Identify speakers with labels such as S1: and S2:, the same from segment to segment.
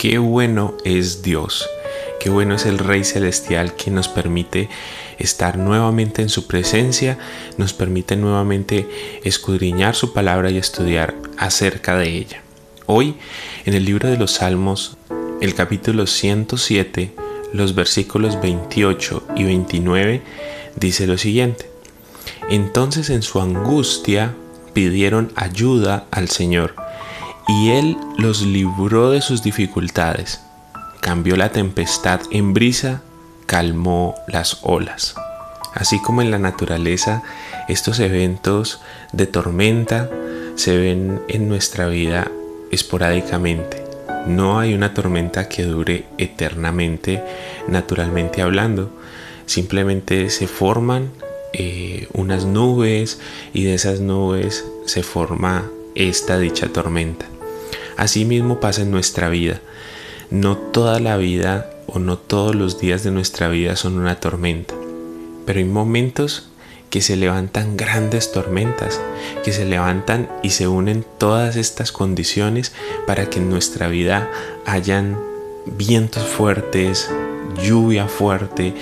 S1: Qué bueno es Dios, qué bueno es el Rey Celestial que nos permite estar nuevamente en su presencia, nos permite nuevamente escudriñar su palabra y estudiar acerca de ella. Hoy, en el libro de los Salmos, el capítulo 107, los versículos 28 y 29, dice lo siguiente. Entonces en su angustia pidieron ayuda al Señor y Él los libró de sus dificultades. Cambió la tempestad en brisa, calmó las olas. Así como en la naturaleza, estos eventos de tormenta se ven en nuestra vida esporádicamente. No hay una tormenta que dure eternamente, naturalmente hablando. Simplemente se forman eh, unas nubes y de esas nubes se forma esta dicha tormenta. Así mismo pasa en nuestra vida. No toda la vida o no todos los días de nuestra vida son una tormenta, pero hay momentos que se levantan grandes tormentas, que se levantan y se unen todas estas condiciones para que en nuestra vida hayan vientos fuertes, lluvia fuerte,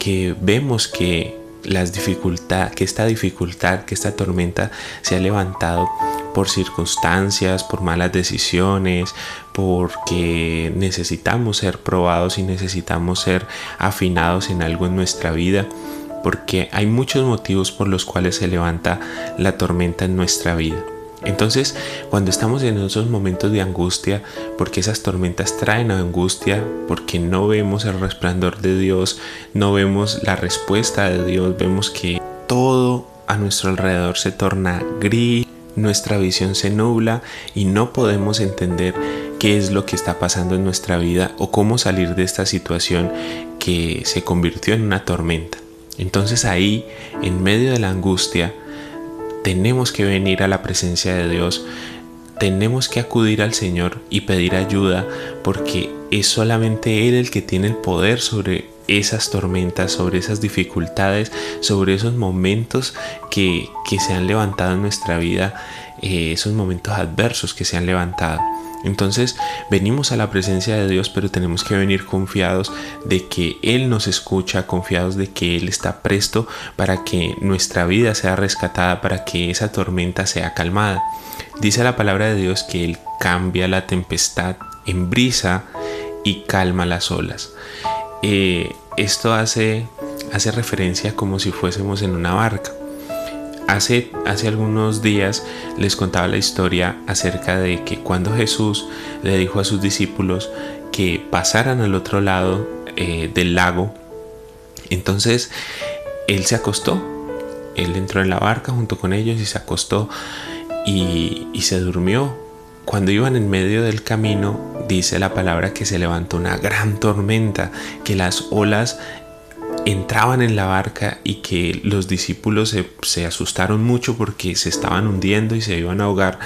S1: que vemos que las dificultad, que esta dificultad, que esta tormenta se ha levantado por circunstancias, por malas decisiones, porque necesitamos ser probados y necesitamos ser afinados en algo en nuestra vida, porque hay muchos motivos por los cuales se levanta la tormenta en nuestra vida. Entonces, cuando estamos en esos momentos de angustia, porque esas tormentas traen angustia, porque no vemos el resplandor de Dios, no vemos la respuesta de Dios, vemos que todo a nuestro alrededor se torna gris, nuestra visión se nubla y no podemos entender qué es lo que está pasando en nuestra vida o cómo salir de esta situación que se convirtió en una tormenta. Entonces ahí, en medio de la angustia, tenemos que venir a la presencia de Dios, tenemos que acudir al Señor y pedir ayuda porque es solamente Él el que tiene el poder sobre esas tormentas, sobre esas dificultades, sobre esos momentos que, se han levantado en nuestra vida, eh, esos momentos adversos que se han levantado. Entonces venimos a la presencia de Dios, pero tenemos que venir confiados de que Él nos escucha, confiados de que Él está presto para que nuestra vida sea rescatada, para que esa tormenta sea calmada. Dice la palabra de Dios que Él cambia la tempestad en brisa y calma las olas. Eh, esto hace, hace referencia como si fuésemos en una barca. Hace, hace, algunos días les contaba la historia acerca de que cuando Jesús le dijo a sus discípulos que pasaran al otro lado eh, del lago, entonces él se acostó, él entró en la barca junto con ellos y se acostó y, y se durmió. Cuando iban en medio del camino, dice la palabra que se levantó una gran tormenta, que las olas entraban en la barca y que los discípulos se, asustaron mucho porque se estaban hundiendo y se iban a ahogar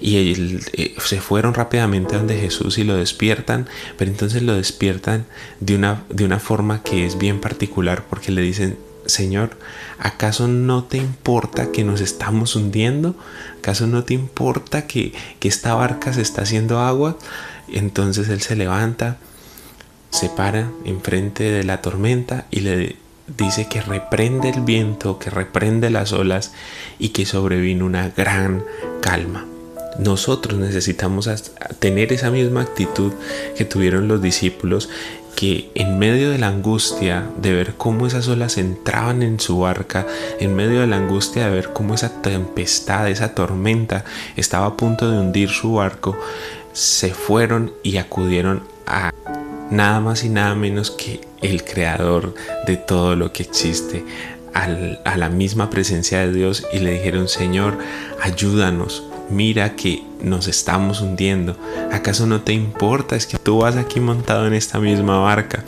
S1: y eh, se fueron rápidamente donde Jesús y lo despiertan, pero entonces lo despiertan de una, de una forma que es bien particular porque le dicen, Señor, ¿acaso no te importa que nos estamos hundiendo? ¿Acaso no te importa que, que esta barca se está haciendo agua? Entonces él se levanta, se para enfrente de la tormenta y le dice que reprende el viento, que reprende las olas y que sobrevino una gran calma. Nosotros necesitamos tener esa misma actitud que tuvieron los discípulos que en medio de la angustia de ver cómo esas olas entraban en su barca, en medio de la angustia de ver cómo esa tempestad, esa tormenta estaba a punto de hundir su barco, se fueron y acudieron a nada más y nada menos que el creador de todo lo que existe, a la misma presencia de Dios y le dijeron, Señor, ayúdanos, mira que nos estamos hundiendo. ¿Acaso no te importa? Es que tú vas aquí montado en esta misma barca.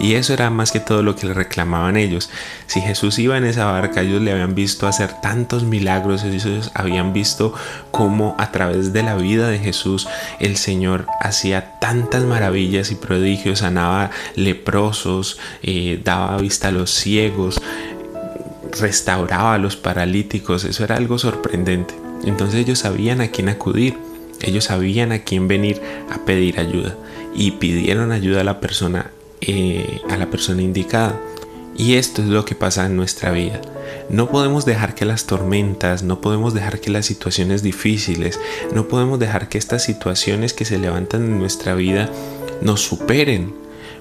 S1: Y eso era más que todo lo que le reclamaban ellos. Si Jesús iba en esa barca, ellos le habían visto hacer tantos milagros, ellos habían visto cómo a través de la vida de Jesús el Señor hacía tantas maravillas y prodigios, sanaba leprosos, eh, daba vista a los ciegos, restauraba a los paralíticos, eso era algo sorprendente. Entonces ellos sabían a quién acudir, ellos sabían a quién venir a pedir ayuda y pidieron ayuda a la persona, eh, a la persona indicada. Y esto es lo que pasa en nuestra vida. No podemos dejar que las tormentas, no podemos dejar que las situaciones difíciles, no podemos dejar que estas situaciones que se levantan en nuestra vida nos superen,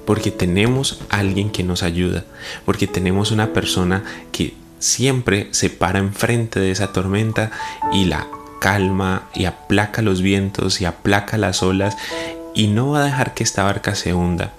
S1: porque tenemos alguien que nos ayuda, porque tenemos una persona que siempre se para enfrente de esa tormenta y la calma y aplaca los vientos y aplaca las olas y no va a dejar que esta barca se hunda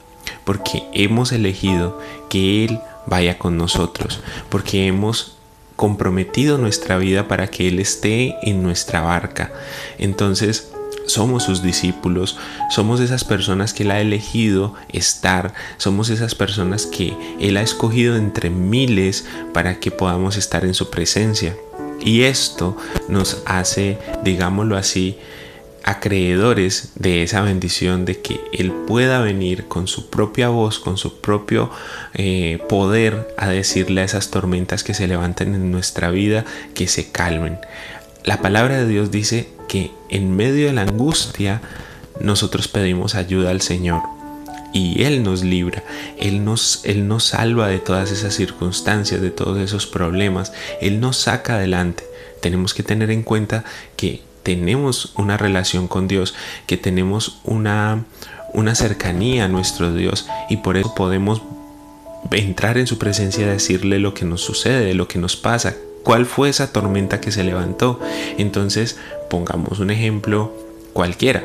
S1: porque hemos elegido que Él vaya con nosotros, porque hemos comprometido nuestra vida para que Él esté en nuestra barca. Entonces, somos sus discípulos, somos esas personas que Él ha elegido estar, somos esas personas que Él ha escogido entre miles para que podamos estar en su presencia. Y esto nos hace, digámoslo así, acreedores de esa bendición de que Él pueda venir con su propia voz, con su propio eh, poder a decirle a esas tormentas que se levanten en nuestra vida que se calmen. La palabra de Dios dice que en medio de la angustia nosotros pedimos ayuda al Señor y Él nos libra, Él nos, Él nos salva de todas esas circunstancias, de todos esos problemas, Él nos saca adelante. Tenemos que tener en cuenta que tenemos una relación con Dios, que tenemos una, una cercanía a nuestro Dios y por eso podemos entrar en su presencia y decirle lo que nos sucede, lo que nos pasa, cuál fue esa tormenta que se levantó. Entonces, pongamos un ejemplo cualquiera.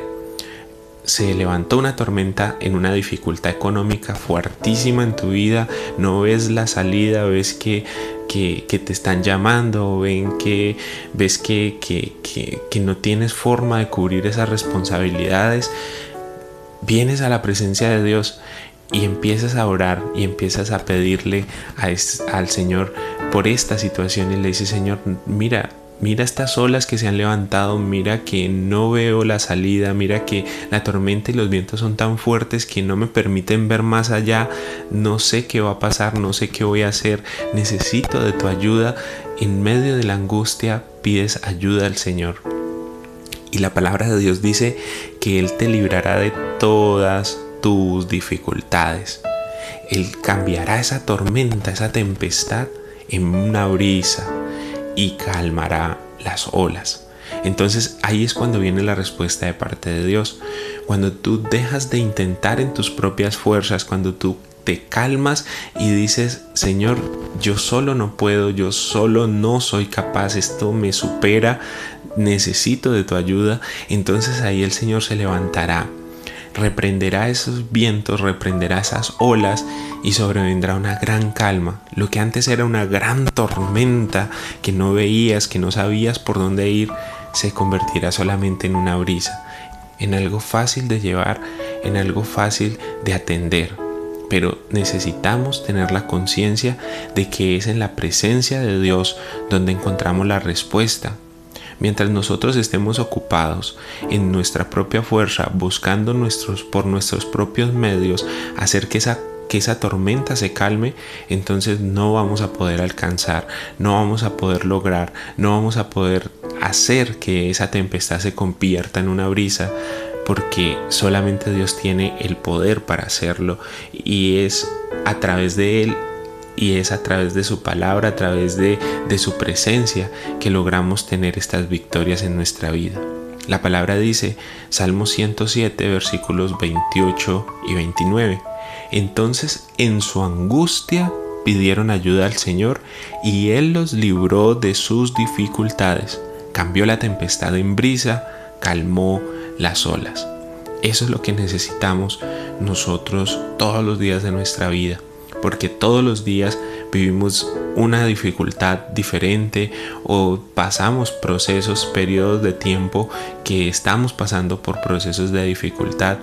S1: Se levantó una tormenta en una dificultad económica fuertísima en tu vida, no ves la salida, ves que, que, te están llamando, ven que, ves que, que no tienes forma de cubrir esas responsabilidades, vienes a la presencia de Dios y empiezas a orar y empiezas a pedirle al Señor por esta situación y le dices, Señor, mira, mira estas olas que se han levantado, mira que no veo la salida, mira que la tormenta y los vientos son tan fuertes que no me permiten ver más allá, no sé qué va a pasar, no sé qué voy a hacer, necesito de tu ayuda. En medio de la angustia pides ayuda al Señor. Y la palabra de Dios dice que Él te librará de todas tus dificultades. Él cambiará esa tormenta, esa tempestad en una brisa y calmará las olas. Entonces ahí es cuando viene la respuesta de parte de Dios. Cuando tú dejas de intentar en tus propias fuerzas, cuando tú te calmas y dices, Señor, yo solo no puedo, yo solo no soy capaz, esto me supera, necesito de tu ayuda, entonces ahí el Señor se levantará reprenderá esos vientos, reprenderá esas olas y sobrevendrá una gran calma. Lo que antes era una gran tormenta que no veías, que no sabías por dónde ir, se convertirá solamente en una brisa, en algo fácil de llevar, en algo fácil de atender. Pero necesitamos tener la conciencia de que es en la presencia de Dios donde encontramos la respuesta, Mientras nosotros estemos ocupados en nuestra propia fuerza, buscando nuestros, por nuestros propios medios hacer que esa que esa tormenta se calme, entonces no vamos a poder alcanzar, no vamos a poder lograr, no vamos a poder hacer que esa tempestad se convierta en una brisa, porque solamente Dios tiene el poder para hacerlo y es a través de Él y es a través de su palabra, a través de, su presencia, que logramos tener estas victorias en nuestra vida. La palabra dice, Salmo 107, versículos 28 y 29. Entonces en su angustia pidieron ayuda al Señor y Él los libró de sus dificultades. Cambió la tempestad en brisa, calmó las olas. Eso es lo que necesitamos nosotros todos los días de nuestra vida porque todos los días vivimos una dificultad diferente o pasamos procesos, periodos de tiempo que estamos pasando por procesos de dificultad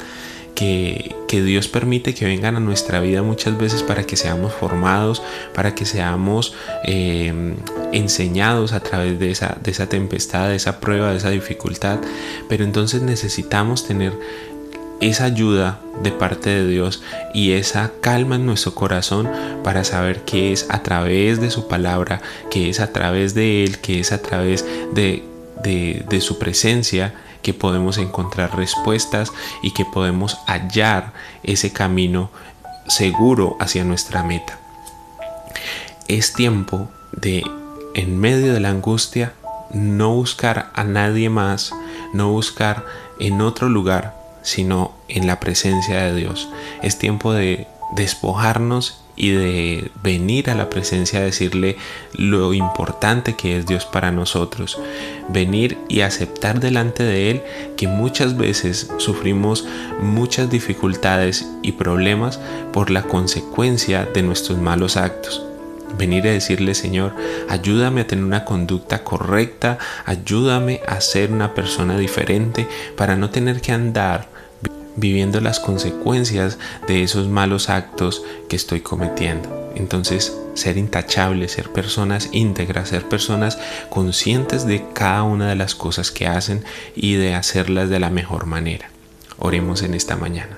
S1: que, Dios permite que vengan a nuestra vida muchas veces para que seamos formados, para que seamos em, enseñados a través de esa, de esa tempestad, de esa prueba, de esa dificultad. Pero entonces necesitamos tener esa ayuda de parte de Dios y esa calma en nuestro corazón para saber que es a través de su palabra, que es a través de Él, que es a través de, de, su presencia que podemos encontrar respuestas y que podemos hallar ese camino seguro hacia nuestra meta. Es tiempo de, en medio de la angustia, no buscar a nadie más, no buscar en otro lugar, sino en la presencia de Dios. Es tiempo de despojarnos y de venir a la presencia a decirle lo importante que es Dios para nosotros. Venir y aceptar delante de Él que muchas veces sufrimos muchas dificultades y problemas por la consecuencia de nuestros malos actos. Venir a decirle, Señor, ayúdame a tener una conducta correcta, ayúdame a ser una persona diferente para no tener que andar viviendo las consecuencias de esos malos actos que estoy cometiendo. Entonces, ser intachable, ser personas íntegras, ser personas conscientes de cada una de las cosas que hacen y de hacerlas de la mejor manera. Oremos en esta mañana.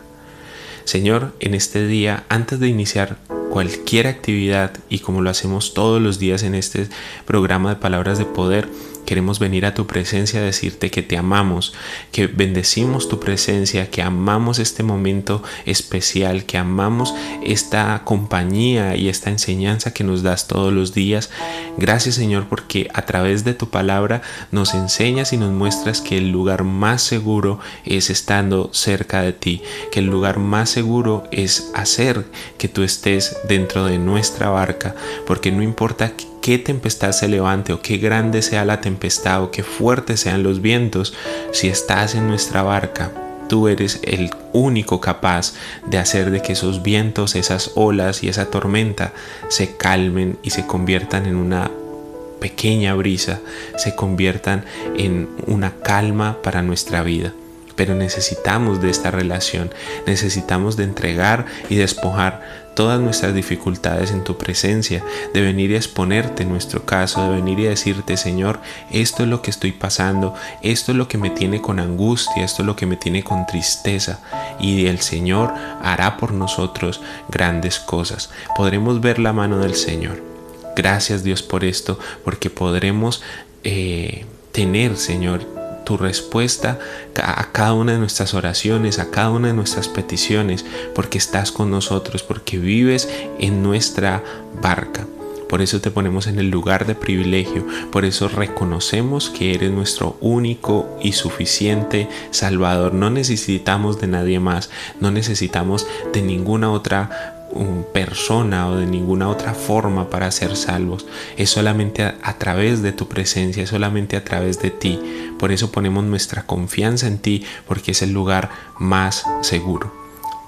S1: Señor, en este día, antes de iniciar cualquier actividad y como lo hacemos todos los días en este programa de palabras de poder, Queremos venir a tu presencia a decirte que te amamos, que bendecimos tu presencia, que amamos este momento especial, que amamos esta compañía y esta enseñanza que nos das todos los días. Gracias Señor porque a través de tu palabra nos enseñas y nos muestras que el lugar más seguro es estando cerca de ti, que el lugar más seguro es hacer que tú estés dentro de nuestra barca, porque no importa qué tempestad se levante o qué grande sea la tempestad o qué fuertes sean los vientos, si estás en nuestra barca, tú eres el único capaz de hacer de que esos vientos, esas olas y esa tormenta se calmen y se conviertan en una pequeña brisa, se conviertan en una calma para nuestra vida pero necesitamos de esta relación, necesitamos de entregar y despojar todas nuestras dificultades en tu presencia, de venir y exponerte nuestro caso, de venir y decirte, Señor, esto es lo que estoy pasando, esto es lo que me tiene con angustia, esto es lo que me tiene con tristeza, y el Señor hará por nosotros grandes cosas. Podremos ver la mano del Señor. Gracias Dios por esto, porque podremos eh, tener, Señor, tu respuesta a cada una de nuestras oraciones, a cada una de nuestras peticiones, porque estás con nosotros, porque vives en nuestra barca. Por eso te ponemos en el lugar de privilegio, por eso reconocemos que eres nuestro único y suficiente Salvador. No necesitamos de nadie más, no necesitamos de ninguna otra persona o de ninguna otra forma para ser salvos. Es solamente a, través de tu presencia, es solamente a través de ti. Por eso ponemos nuestra confianza en ti, porque es el lugar más seguro.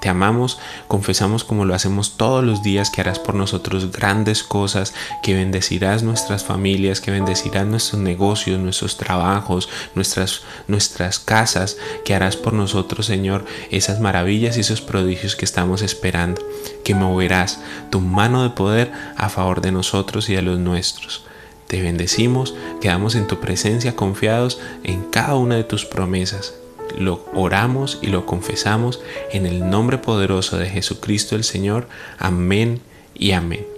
S1: Te amamos, confesamos como lo hacemos todos los días que harás por nosotros grandes cosas, que bendecirás nuestras familias, que bendecirás nuestros negocios, nuestros trabajos, nuestras, nuestras casas, que harás por nosotros, Señor, esas maravillas y esos prodigios que estamos esperando, que moverás tu mano de poder a favor de nosotros y de los nuestros. Te bendecimos, quedamos en tu presencia confiados en cada una de tus promesas lo oramos y lo confesamos en el nombre poderoso de Jesucristo el Señor. Amén y amén.